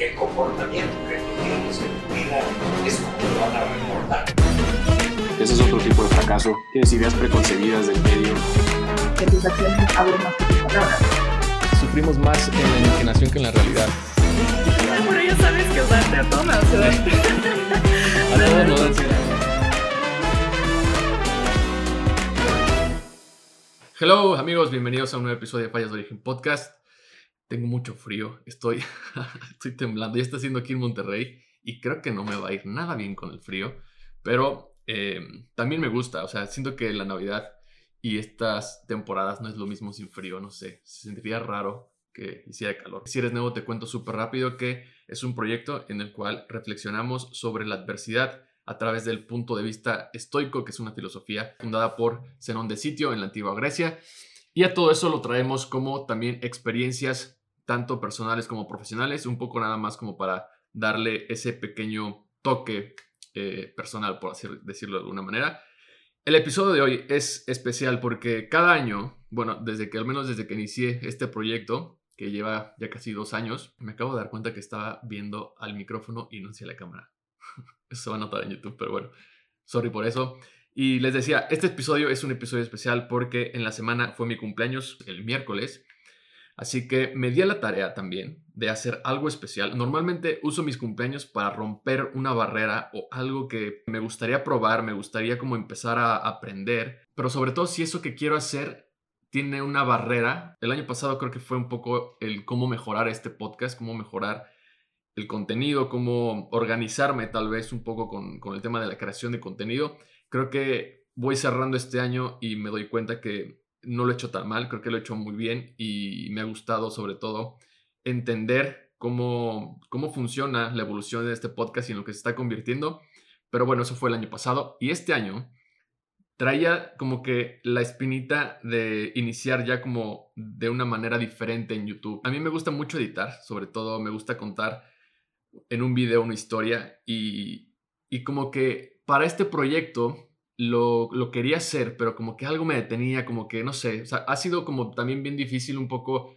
el comportamiento que tú tienes en tu vida es como lo van a recordar. Ese es otro tipo de fracaso. Tienes ideas preconcebidas del medio. Que tus acciones hablen más que tus palabras. Sufrimos más en la imaginación que en la realidad. Pero ya sabes que usarte a A todos nos ansiedad. Hello amigos, bienvenidos a un nuevo episodio de Fallas de Origen Podcast. Tengo mucho frío, estoy, estoy temblando, ya está haciendo aquí en Monterrey y creo que no me va a ir nada bien con el frío, pero eh, también me gusta, o sea, siento que la Navidad y estas temporadas no es lo mismo sin frío, no sé, se sentiría raro que hiciera calor. Si eres nuevo te cuento súper rápido que es un proyecto en el cual reflexionamos sobre la adversidad a través del punto de vista estoico, que es una filosofía fundada por Zenón de Sitio en la antigua Grecia. Y a todo eso lo traemos como también experiencias tanto personales como profesionales, un poco nada más como para darle ese pequeño toque eh, personal, por decirlo de alguna manera. El episodio de hoy es especial porque cada año, bueno, desde que al menos desde que inicié este proyecto, que lleva ya casi dos años, me acabo de dar cuenta que estaba viendo al micrófono y no hacia la cámara. Eso va a notar en YouTube, pero bueno, sorry por eso. Y les decía, este episodio es un episodio especial porque en la semana fue mi cumpleaños, el miércoles. Así que me di a la tarea también de hacer algo especial. Normalmente uso mis cumpleaños para romper una barrera o algo que me gustaría probar, me gustaría como empezar a aprender. Pero sobre todo si eso que quiero hacer tiene una barrera. El año pasado creo que fue un poco el cómo mejorar este podcast, cómo mejorar el contenido, cómo organizarme tal vez un poco con, el tema de la creación de contenido. Creo que voy cerrando este año y me doy cuenta que no lo he hecho tan mal, creo que lo he hecho muy bien y me ha gustado sobre todo entender cómo, cómo funciona la evolución de este podcast y en lo que se está convirtiendo. Pero bueno, eso fue el año pasado y este año traía como que la espinita de iniciar ya como de una manera diferente en YouTube. A mí me gusta mucho editar, sobre todo me gusta contar en un video una historia y, y como que para este proyecto lo, lo, quería hacer, pero como que algo me detenía, como que no sé, ha sido como también bien difícil un poco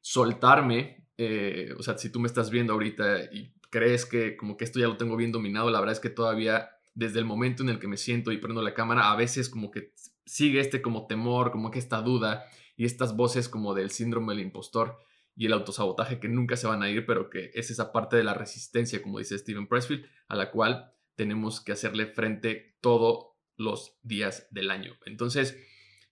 soltarme, eh, o sea, si tú me estás viendo ahorita y crees que como que esto ya lo tengo bien dominado, la verdad es que todavía desde el momento en el que me siento y prendo la cámara, a veces como que sigue este como temor, como que esta duda y estas voces como del síndrome del impostor y el autosabotaje que nunca se van a ir, pero que es esa parte de la resistencia, como dice Steven Pressfield, a la cual tenemos que hacerle frente todos los días del año. Entonces,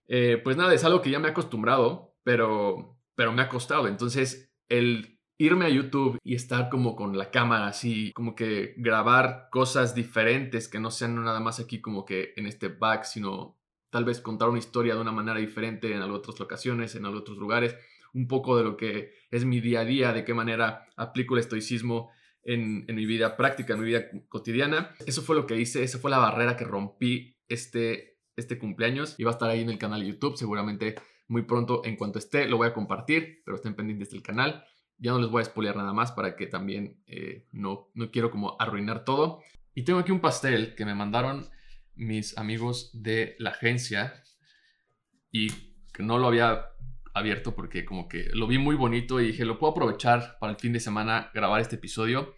eh, pues nada, es algo que ya me he acostumbrado, pero, pero me ha costado. Entonces, el irme a YouTube y estar como con la cámara así, como que grabar cosas diferentes que no sean nada más aquí como que en este back, sino tal vez contar una historia de una manera diferente en otras locaciones, en otros lugares un poco de lo que es mi día a día, de qué manera aplico el estoicismo en, mi vida práctica, en mi vida cotidiana. Eso fue lo que hice, esa fue la barrera que rompí este, este cumpleaños. Y va a estar ahí en el canal YouTube, seguramente muy pronto, en cuanto esté, lo voy a compartir, pero estén pendientes del canal. Ya no les voy a spoilear nada más para que también eh, no, no quiero como arruinar todo. Y tengo aquí un pastel que me mandaron mis amigos de la agencia y que no lo había abierto porque como que lo vi muy bonito y dije, lo puedo aprovechar para el fin de semana grabar este episodio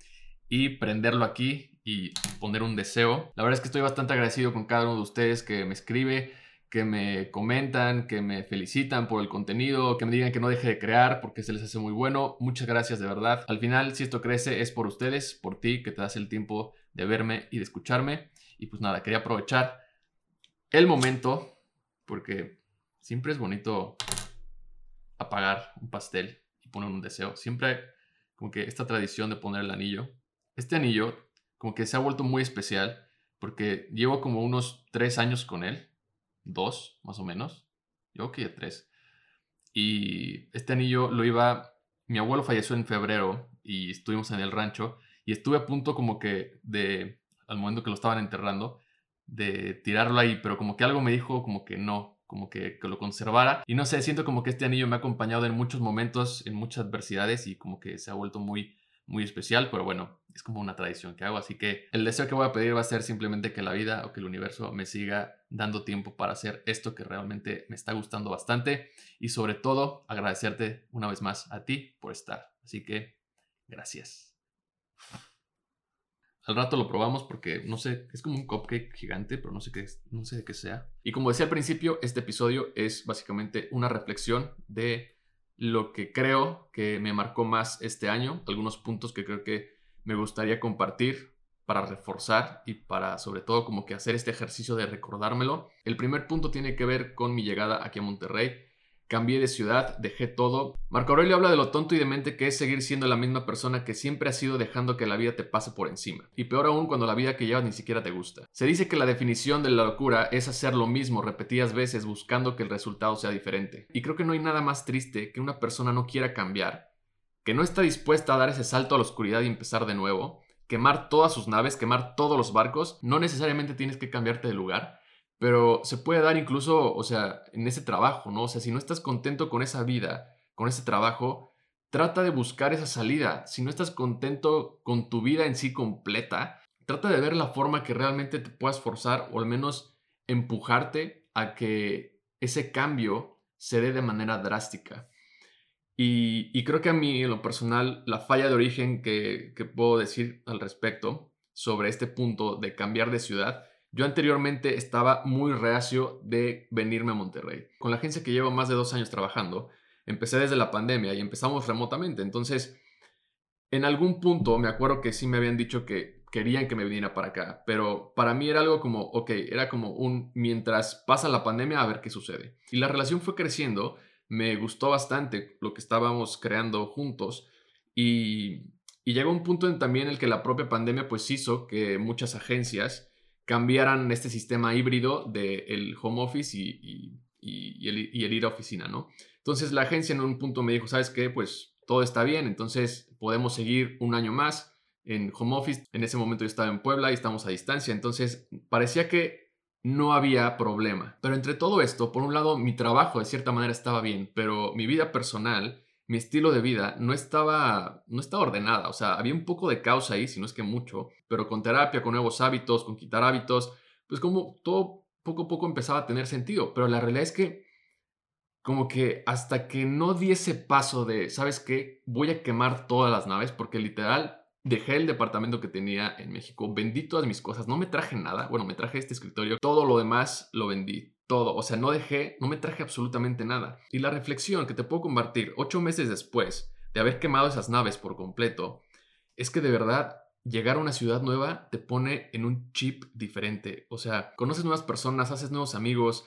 y prenderlo aquí y poner un deseo. La verdad es que estoy bastante agradecido con cada uno de ustedes que me escribe, que me comentan, que me felicitan por el contenido, que me digan que no deje de crear porque se les hace muy bueno. Muchas gracias de verdad. Al final, si esto crece es por ustedes, por ti, que te das el tiempo de verme y de escucharme. Y pues nada, quería aprovechar el momento porque siempre es bonito apagar un pastel y poner un deseo. Siempre como que esta tradición de poner el anillo. Este anillo como que se ha vuelto muy especial porque llevo como unos tres años con él. Dos, más o menos. Yo que tres. Y este anillo lo iba... Mi abuelo falleció en febrero y estuvimos en el rancho y estuve a punto como que de, al momento que lo estaban enterrando, de tirarlo ahí, pero como que algo me dijo como que no, como que, lo conservara. Y no sé, siento como que este anillo me ha acompañado en muchos momentos, en muchas adversidades y como que se ha vuelto muy, muy especial, pero bueno, es como una tradición que hago. Así que el deseo que voy a pedir va a ser simplemente que la vida o que el universo me siga dando tiempo para hacer esto que realmente me está gustando bastante y sobre todo agradecerte una vez más a ti por estar. Así que gracias. Al rato lo probamos porque no sé, es como un cupcake gigante, pero no sé qué no sé de qué sea. Y como decía al principio, este episodio es básicamente una reflexión de lo que creo que me marcó más este año, algunos puntos que creo que me gustaría compartir para reforzar y para sobre todo como que hacer este ejercicio de recordármelo. El primer punto tiene que ver con mi llegada aquí a Monterrey cambié de ciudad, dejé todo. Marco Aurelio habla de lo tonto y demente que es seguir siendo la misma persona que siempre has sido dejando que la vida te pase por encima. Y peor aún cuando la vida que llevas ni siquiera te gusta. Se dice que la definición de la locura es hacer lo mismo repetidas veces buscando que el resultado sea diferente. Y creo que no hay nada más triste que una persona no quiera cambiar, que no está dispuesta a dar ese salto a la oscuridad y empezar de nuevo, quemar todas sus naves, quemar todos los barcos, no necesariamente tienes que cambiarte de lugar, pero se puede dar incluso, o sea, en ese trabajo, ¿no? O sea, si no estás contento con esa vida, con ese trabajo, trata de buscar esa salida. Si no estás contento con tu vida en sí completa, trata de ver la forma que realmente te puedas forzar o al menos empujarte a que ese cambio se dé de manera drástica. Y, creo que a mí, en lo personal, la falla de origen que, que puedo decir al respecto sobre este punto de cambiar de ciudad yo anteriormente estaba muy reacio de venirme a Monterrey. Con la agencia que llevo más de dos años trabajando, empecé desde la pandemia y empezamos remotamente. Entonces, en algún punto me acuerdo que sí me habían dicho que querían que me viniera para acá, pero para mí era algo como, ok, era como un mientras pasa la pandemia a ver qué sucede. Y la relación fue creciendo, me gustó bastante lo que estábamos creando juntos y, y llegó un punto en también el que la propia pandemia pues hizo que muchas agencias cambiaran este sistema híbrido del home office y, el, ir a oficina, ¿no? Entonces la agencia en un punto me dijo, ¿sabes qué? Pues todo está bien, entonces podemos seguir un año más en home office. En ese momento yo estaba en Puebla y estamos a distancia, entonces parecía que no había problema. Pero entre todo esto, por un lado, mi trabajo de cierta manera estaba bien, pero mi vida personal mi estilo de vida no estaba, no estaba ordenada. O sea, había un poco de caos ahí, si no es que mucho, pero con terapia, con nuevos hábitos, con quitar hábitos, pues como todo poco a poco empezaba a tener sentido. Pero la realidad es que como que hasta que no di ese paso de, ¿sabes qué? Voy a quemar todas las naves porque literal dejé el departamento que tenía en México, vendí todas mis cosas, no me traje nada, bueno, me traje este escritorio, todo lo demás lo vendí, todo. O sea, no dejé, no me traje absolutamente nada. Y la reflexión que te puedo compartir ocho meses después de haber quemado esas naves por completo, es que de verdad llegar a una ciudad nueva te pone en un chip diferente. O sea, conoces nuevas personas, haces nuevos amigos.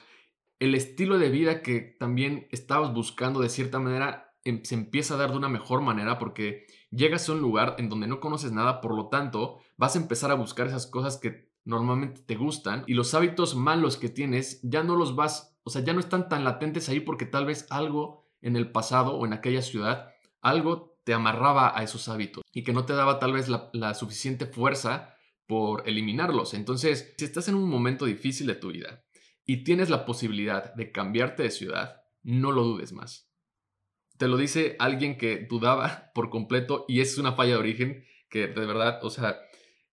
El estilo de vida que también estabas buscando de cierta manera em, se empieza a dar de una mejor manera porque llegas a un lugar en donde no conoces nada, por lo tanto vas a empezar a buscar esas cosas que normalmente te gustan y los hábitos malos que tienes ya no los vas, o sea, ya no están tan latentes ahí porque tal vez algo en el pasado o en aquella ciudad, algo te amarraba a esos hábitos y que no te daba tal vez la, suficiente fuerza por eliminarlos. Entonces, si estás en un momento difícil de tu vida y tienes la posibilidad de cambiarte de ciudad, no lo dudes más. Te lo dice alguien que dudaba por completo y es una falla de origen que de verdad, o sea,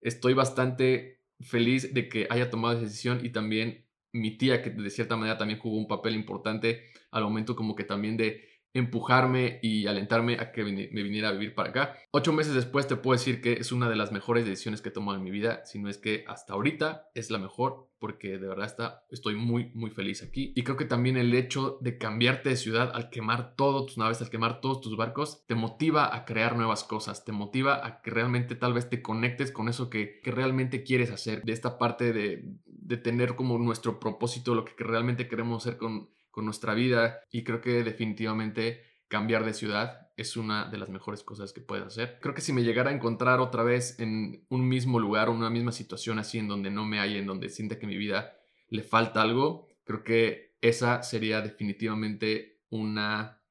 estoy bastante feliz de que haya tomado esa decisión y también mi tía, que de cierta manera también jugó un papel importante al momento como que también de empujarme y alentarme a que me viniera a vivir para acá. Ocho meses después te puedo decir que es una de las mejores decisiones que he tomado en mi vida, si no es que hasta ahorita es la mejor, porque de verdad está, estoy muy, muy feliz aquí. Y creo que también el hecho de cambiarte de ciudad al quemar todas tus naves, al quemar todos tus barcos, te motiva a crear nuevas cosas, te motiva a que realmente tal vez te conectes con eso que, que realmente quieres hacer, de esta parte de, de tener como nuestro propósito, lo que realmente queremos hacer con con nuestra vida y creo que definitivamente cambiar de ciudad es una de las mejores cosas que puedes hacer. Creo que si me llegara a encontrar otra vez en un mismo lugar, una misma situación así en donde no me hay, en donde sienta que mi vida le falta algo, creo que esa sería definitivamente una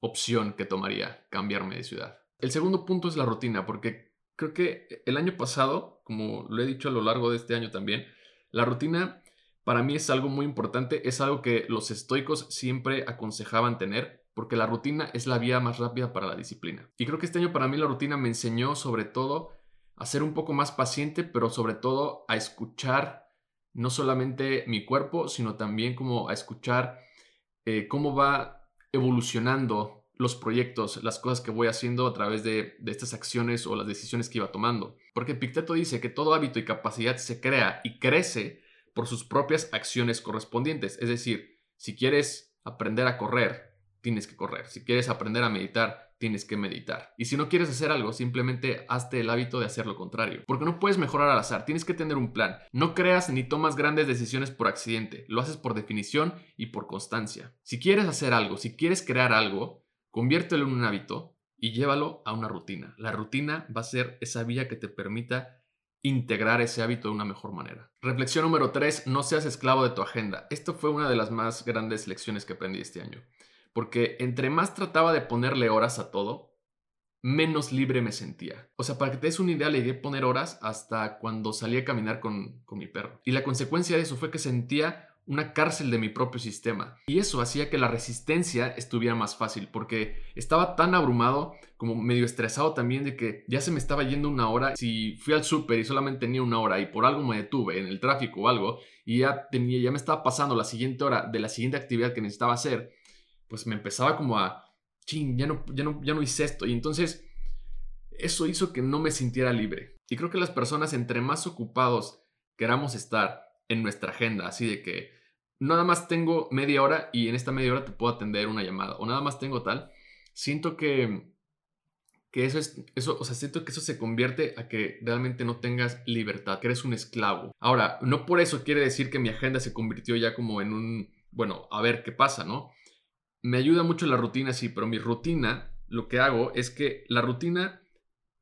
opción que tomaría, cambiarme de ciudad. El segundo punto es la rutina, porque creo que el año pasado, como lo he dicho a lo largo de este año también, la rutina para mí es algo muy importante, es algo que los estoicos siempre aconsejaban tener, porque la rutina es la vía más rápida para la disciplina. Y creo que este año para mí la rutina me enseñó sobre todo a ser un poco más paciente, pero sobre todo a escuchar no solamente mi cuerpo, sino también a escuchar eh, cómo va evolucionando los proyectos, las cosas que voy haciendo a través de, de, estas acciones o las decisiones que iba tomando. Porque Picteto dice que todo hábito y capacidad se crea y crece por sus propias acciones correspondientes. Es decir, si quieres aprender a correr, tienes que correr. Si quieres aprender a meditar, tienes que meditar. Y si no quieres hacer algo, simplemente hazte el hábito de hacer lo contrario. Porque no puedes mejorar al azar, tienes que tener un plan. No creas ni tomas grandes decisiones por accidente, lo haces por definición y por constancia. Si quieres hacer algo, si quieres crear algo, conviértelo en un hábito y llévalo a una rutina. La rutina va a ser esa vía que te permita integrar ese hábito de una mejor manera. Reflexión número 3, no seas esclavo de tu agenda. Esto fue una de las más grandes lecciones que aprendí este año porque entre más trataba de ponerle horas a todo, menos libre me sentía. O sea, para que te des una idea, le di poner horas hasta cuando salí a caminar con, con mi perro. Y la consecuencia de eso fue que sentía una cárcel de mi propio sistema. Y eso hacía que la resistencia estuviera más fácil, porque estaba tan abrumado, como medio estresado también, de que ya se me estaba yendo una hora. Si fui al súper y solamente tenía una hora y por algo me detuve en el tráfico o algo, y ya, tenía, ya me estaba pasando la siguiente hora de la siguiente actividad que necesitaba hacer, pues me empezaba como a, ching, ya no, ya no, ya no hice esto. Y entonces eso hizo que no me sintiera libre. Y creo que las personas, entre más ocupados queramos estar en nuestra agenda, así de que nada más tengo media hora y en esta media hora te puedo atender una llamada, o nada más tengo tal, siento que, que eso es, eso, o sea, siento que eso se convierte a que realmente no tengas libertad, que eres un esclavo. Ahora, no por eso quiere decir que mi agenda se convirtió ya como en un, bueno, a ver qué pasa, ¿no? me ayuda mucho la rutina, sí, pero mi rutina, lo que hago es que la rutina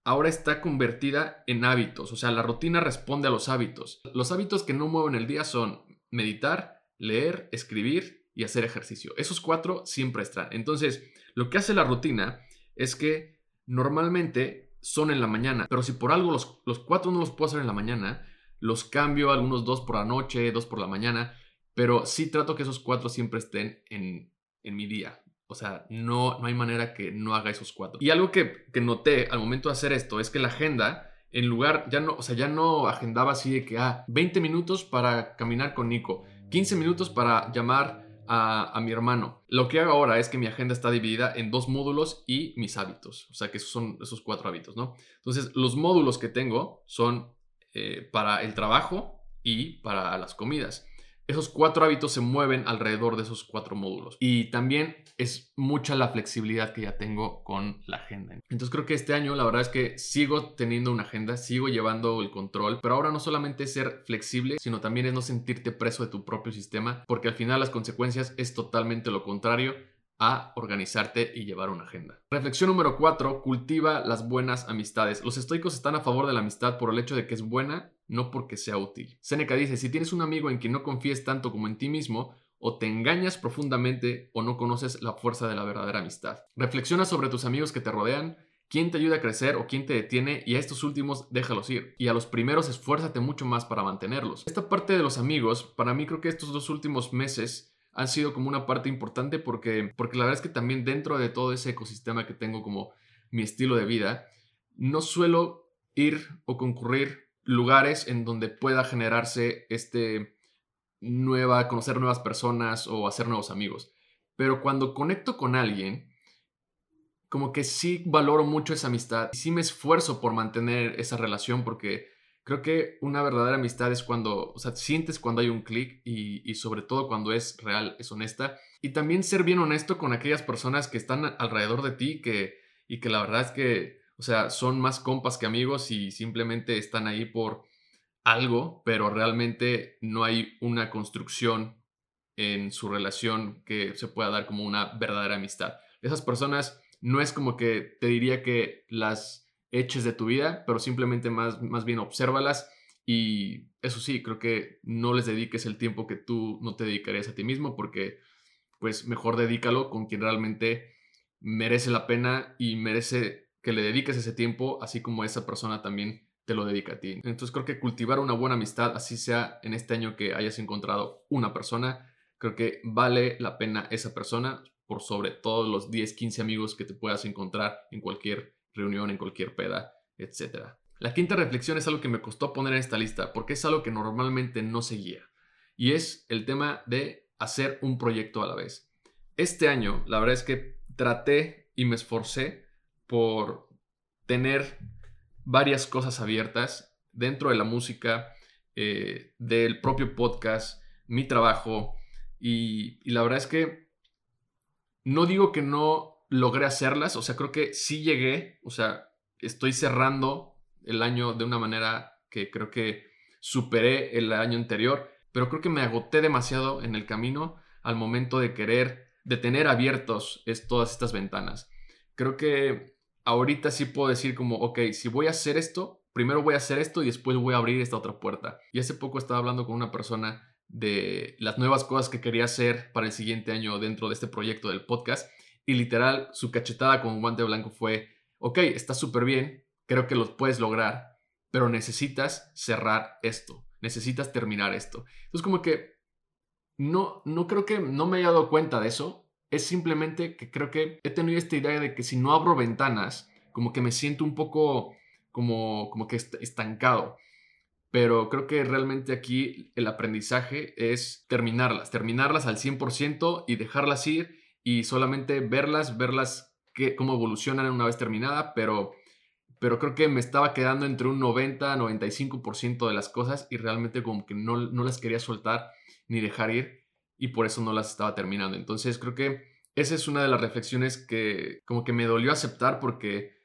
ahora está convertida en hábitos. O sea, la rutina responde a los hábitos. Los hábitos que no mueven el día son meditar, leer, escribir y hacer ejercicio. Esos cuatro siempre están. Entonces, lo que hace la rutina es que normalmente son en la mañana, pero si por algo los, los cuatro no los puedo hacer en la mañana, los cambio algunos dos por la noche, dos por la mañana, pero sí trato que esos cuatro siempre estén en, en mi día. O sea, no, no hay manera que no haga esos cuatro. Y algo que, que noté al momento de hacer esto es que la agenda, en lugar, ya no, o sea, ya no agendaba así de que, ah, 20 minutos para caminar con Nico, 15 minutos para llamar a, mi hermano. Lo que hago ahora es que mi agenda está dividida en dos módulos y mis hábitos. O sea, que esos son esos cuatro hábitos, ¿no? Entonces, los módulos que tengo son eh, para el trabajo y para las comidas esos cuatro hábitos se mueven alrededor de esos cuatro módulos. Y también es mucha la flexibilidad que ya tengo con la agenda. Entonces creo que este año la verdad es que sigo teniendo una agenda, sigo llevando el control, pero ahora no solamente es ser flexible, sino también es no sentirte preso de tu propio sistema, porque al final las consecuencias es totalmente lo contrario a organizarte y llevar una agenda. Reflexión número 4. Cultiva las buenas amistades. Los estoicos están a favor de la amistad por el hecho de que es buena, no porque sea útil. Seneca dice, si tienes un amigo en quien no confíes tanto como en ti mismo, o te engañas profundamente o no conoces la fuerza de la verdadera amistad. Reflexiona sobre tus amigos que te rodean, quién te ayuda a crecer o quién te detiene y a estos últimos déjalos ir. Y a los primeros esfuérzate mucho más para mantenerlos. Esta parte de los amigos, para mí creo que estos dos últimos meses han sido como una parte importante porque, porque la verdad es que también dentro de todo ese ecosistema que tengo como mi estilo de vida, no suelo ir o concurrir lugares en donde pueda generarse este nueva, conocer nuevas personas o hacer nuevos amigos. Pero cuando conecto con alguien, como que sí valoro mucho esa amistad y sí me esfuerzo por mantener esa relación porque Creo que una verdadera amistad es cuando, o sea, sientes cuando hay un clic y, sobre todo cuando es real, es honesta. Y también ser bien honesto con aquellas personas que están alrededor de ti que, y que la verdad es que, o sea, son más compas que amigos y simplemente están ahí por algo, pero realmente no hay una construcción en su relación que se pueda dar como una verdadera amistad. Esas personas no es como que te diría que las eches de tu vida, pero simplemente más, más bien obsérvalas y eso sí, creo que no les dediques el tiempo que tú no te dedicarías a ti mismo porque pues mejor dedícalo con quien realmente merece la pena y merece que le dediques ese tiempo, así como esa persona también te lo dedica a ti. Entonces creo que cultivar una buena amistad, así sea en este año que hayas encontrado una persona, creo que vale la pena esa persona por sobre todos los 10, 15 amigos que te puedas encontrar en cualquier reunión, en cualquier peda, etc. La quinta reflexión es algo que me costó poner en esta lista porque es algo que normalmente no seguía y es el tema de hacer un proyecto a la vez. Este año, la verdad es que traté y me esforcé por tener varias cosas abiertas dentro de la música, eh, del propio podcast, mi trabajo. Y, y la verdad es que no digo que no logré hacerlas, o sea, creo que sí llegué, o sea, estoy cerrando el año de una manera que creo que superé el año anterior, pero creo que me agoté demasiado en el camino al momento de querer, de tener abiertos es, todas estas ventanas. Creo que ahorita sí puedo decir como, ok, si voy a hacer esto, primero voy a hacer esto y después voy a abrir esta otra puerta. Y hace poco estaba hablando con una persona de las nuevas cosas que quería hacer para el siguiente año dentro de este proyecto del podcast. Y literal, su cachetada con guante blanco fue, ok, está súper bien, creo que los puedes lograr, pero necesitas cerrar esto, necesitas terminar esto. Entonces como que no, no creo que no me haya dado cuenta de eso. Es simplemente que creo que he tenido esta idea de que si no abro ventanas, como que me siento un poco como, como que estancado. Pero creo que realmente aquí el aprendizaje es terminarlas, terminarlas al 100% y dejarlas ir y solamente verlas, verlas que, cómo evolucionan una vez terminada, pero, pero creo que me estaba quedando entre un 90-95% de las cosas y realmente como que no, no las quería soltar ni dejar ir y por eso no las estaba terminando. Entonces creo que esa es una de las reflexiones que como que me dolió aceptar porque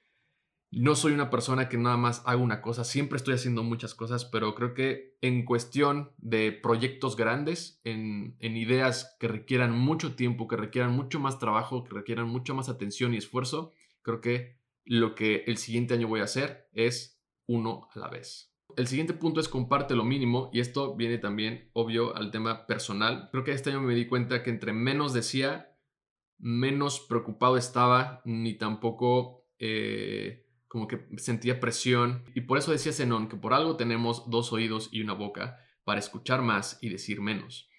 no soy una persona que nada más haga una cosa, siempre estoy haciendo muchas cosas, pero creo que en cuestión de proyectos grandes, en, en ideas que requieran mucho tiempo, que requieran mucho más trabajo, que requieran mucho más atención y esfuerzo, creo que lo que el siguiente año voy a hacer es uno a la vez. El siguiente punto es comparte lo mínimo y esto viene también, obvio, al tema personal. Creo que este año me di cuenta que entre menos decía, menos preocupado estaba, ni tampoco eh, como que sentía presión. Y por eso decía Zenón que por algo tenemos dos oídos y una boca para escuchar más y decir menos.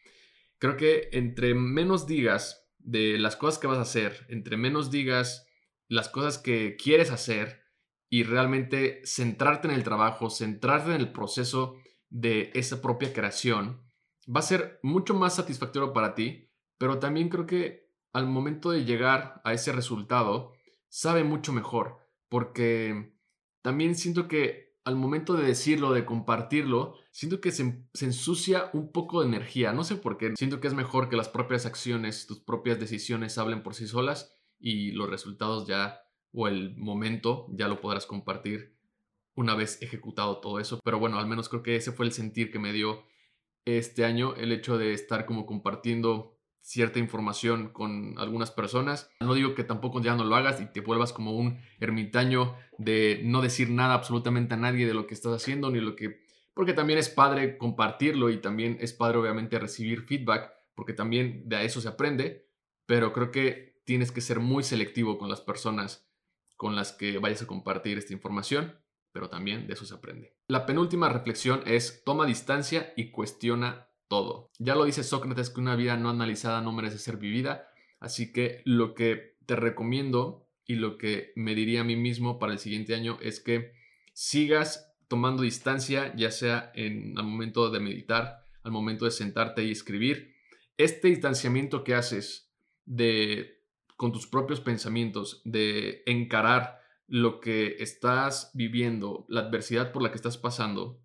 Creo que entre menos digas de las cosas que vas a hacer, entre menos digas las cosas que quieres hacer, y realmente centrarte en el trabajo, centrarte en el proceso de esa propia creación, va a ser mucho más satisfactorio para ti, pero también creo que al momento de llegar a ese resultado, sabe mucho mejor, porque también siento que al momento de decirlo, de compartirlo, siento que se, se, ensucia un poco de energía. No sé por qué. Siento que es mejor que las propias acciones, tus propias decisiones hablen por sí solas y los resultados ya o el momento ya lo podrás compartir una vez ejecutado todo eso. Pero bueno, al menos creo que ese fue el sentir que me dio este año el hecho de estar como compartiendo cierta información con algunas personas. No digo que tampoco ya no lo hagas y te vuelvas como un ermitaño de no decir nada absolutamente a nadie de lo que estás haciendo ni lo que... Porque también es padre compartirlo y también es padre obviamente recibir feedback porque también de eso se aprende, pero creo que tienes que ser muy selectivo con las personas con las que vayas a compartir esta información, pero también de eso se aprende. La penúltima reflexión es toma distancia y cuestiona Ya lo dice Sócrates que una vida no analizada no merece ser vivida, así que lo que te recomiendo y lo que me diría a mí mismo para el siguiente año es que sigas tomando distancia, ya sea en el momento de meditar, al momento de sentarte y escribir. Este distanciamiento que haces de con tus propios pensamientos, de encarar lo que estás viviendo, la adversidad por la que estás pasando,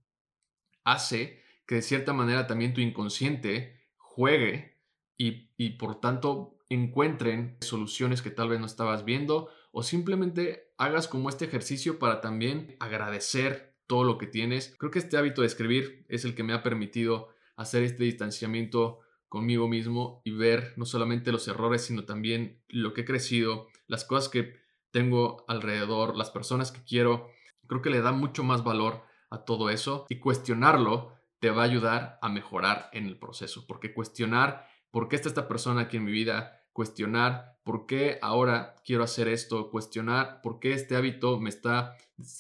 hace que de cierta manera también tu inconsciente juegue y, y por tanto encuentren soluciones que tal vez no estabas viendo o simplemente hagas como este ejercicio para también agradecer todo lo que tienes. Creo que este hábito de escribir es el que me ha permitido hacer este distanciamiento conmigo mismo y ver no solamente los errores, sino también lo que he crecido, las cosas que tengo alrededor, las personas que quiero. Creo que le da mucho más valor a todo eso y cuestionarlo te va a ayudar a mejorar en el proceso, porque cuestionar por qué está esta persona aquí en mi vida, cuestionar por qué ahora quiero hacer esto, cuestionar por qué este hábito me está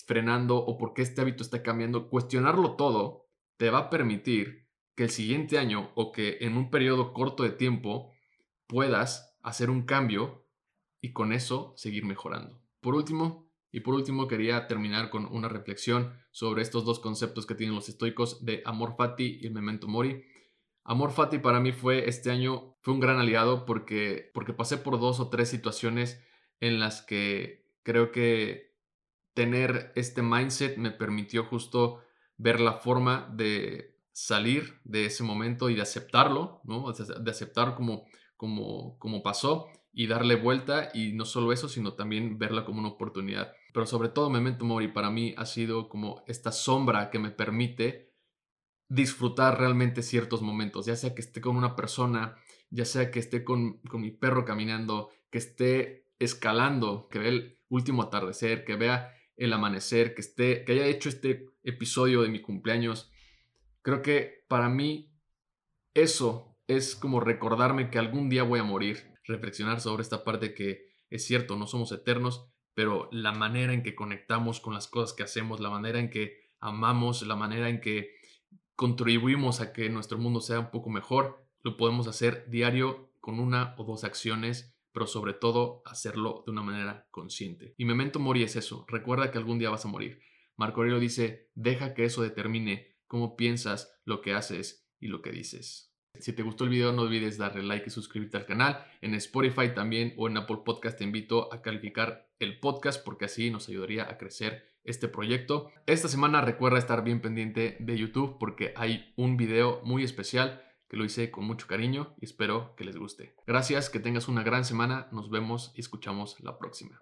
frenando o por qué este hábito está cambiando, cuestionarlo todo te va a permitir que el siguiente año o que en un periodo corto de tiempo puedas hacer un cambio y con eso seguir mejorando. Por último, y por último quería terminar con una reflexión sobre estos dos conceptos que tienen los estoicos de amor fati y el memento mori. Amor fati para mí fue este año fue un gran aliado porque porque pasé por dos o tres situaciones en las que creo que tener este mindset me permitió justo ver la forma de salir de ese momento y de aceptarlo, ¿no? De aceptar como, como, como pasó y darle vuelta y no solo eso, sino también verla como una oportunidad. Pero sobre todo Memento Mori para mí ha sido como esta sombra que me permite disfrutar realmente ciertos momentos, ya sea que esté con una persona, ya sea que esté con, con mi perro caminando, que esté escalando, que vea el último atardecer, que vea el amanecer, que esté, que haya hecho este episodio de mi cumpleaños. Creo que para mí eso es como recordarme que algún día voy a morir, reflexionar sobre esta parte que es cierto, no somos eternos, pero la manera en que conectamos con las cosas que hacemos, la manera en que amamos, la manera en que contribuimos a que nuestro mundo sea un poco mejor, lo podemos hacer diario con una o dos acciones pero sobre todo hacerlo de una manera consciente. Y memento mori es eso, recuerda que algún día vas a morir. Marco Aurelio dice, deja que eso determine cómo piensas, lo que haces y lo que dices. Si te gustó el video no olvides darle like y suscribirte al canal. En Spotify también o en Apple Podcast te invito a calificar el podcast porque así nos ayudaría a crecer este proyecto. Esta semana recuerda estar bien pendiente de YouTube porque hay un video muy especial que lo hice con mucho cariño y espero que les guste. Gracias, que tengas una gran semana, nos vemos y escuchamos la próxima.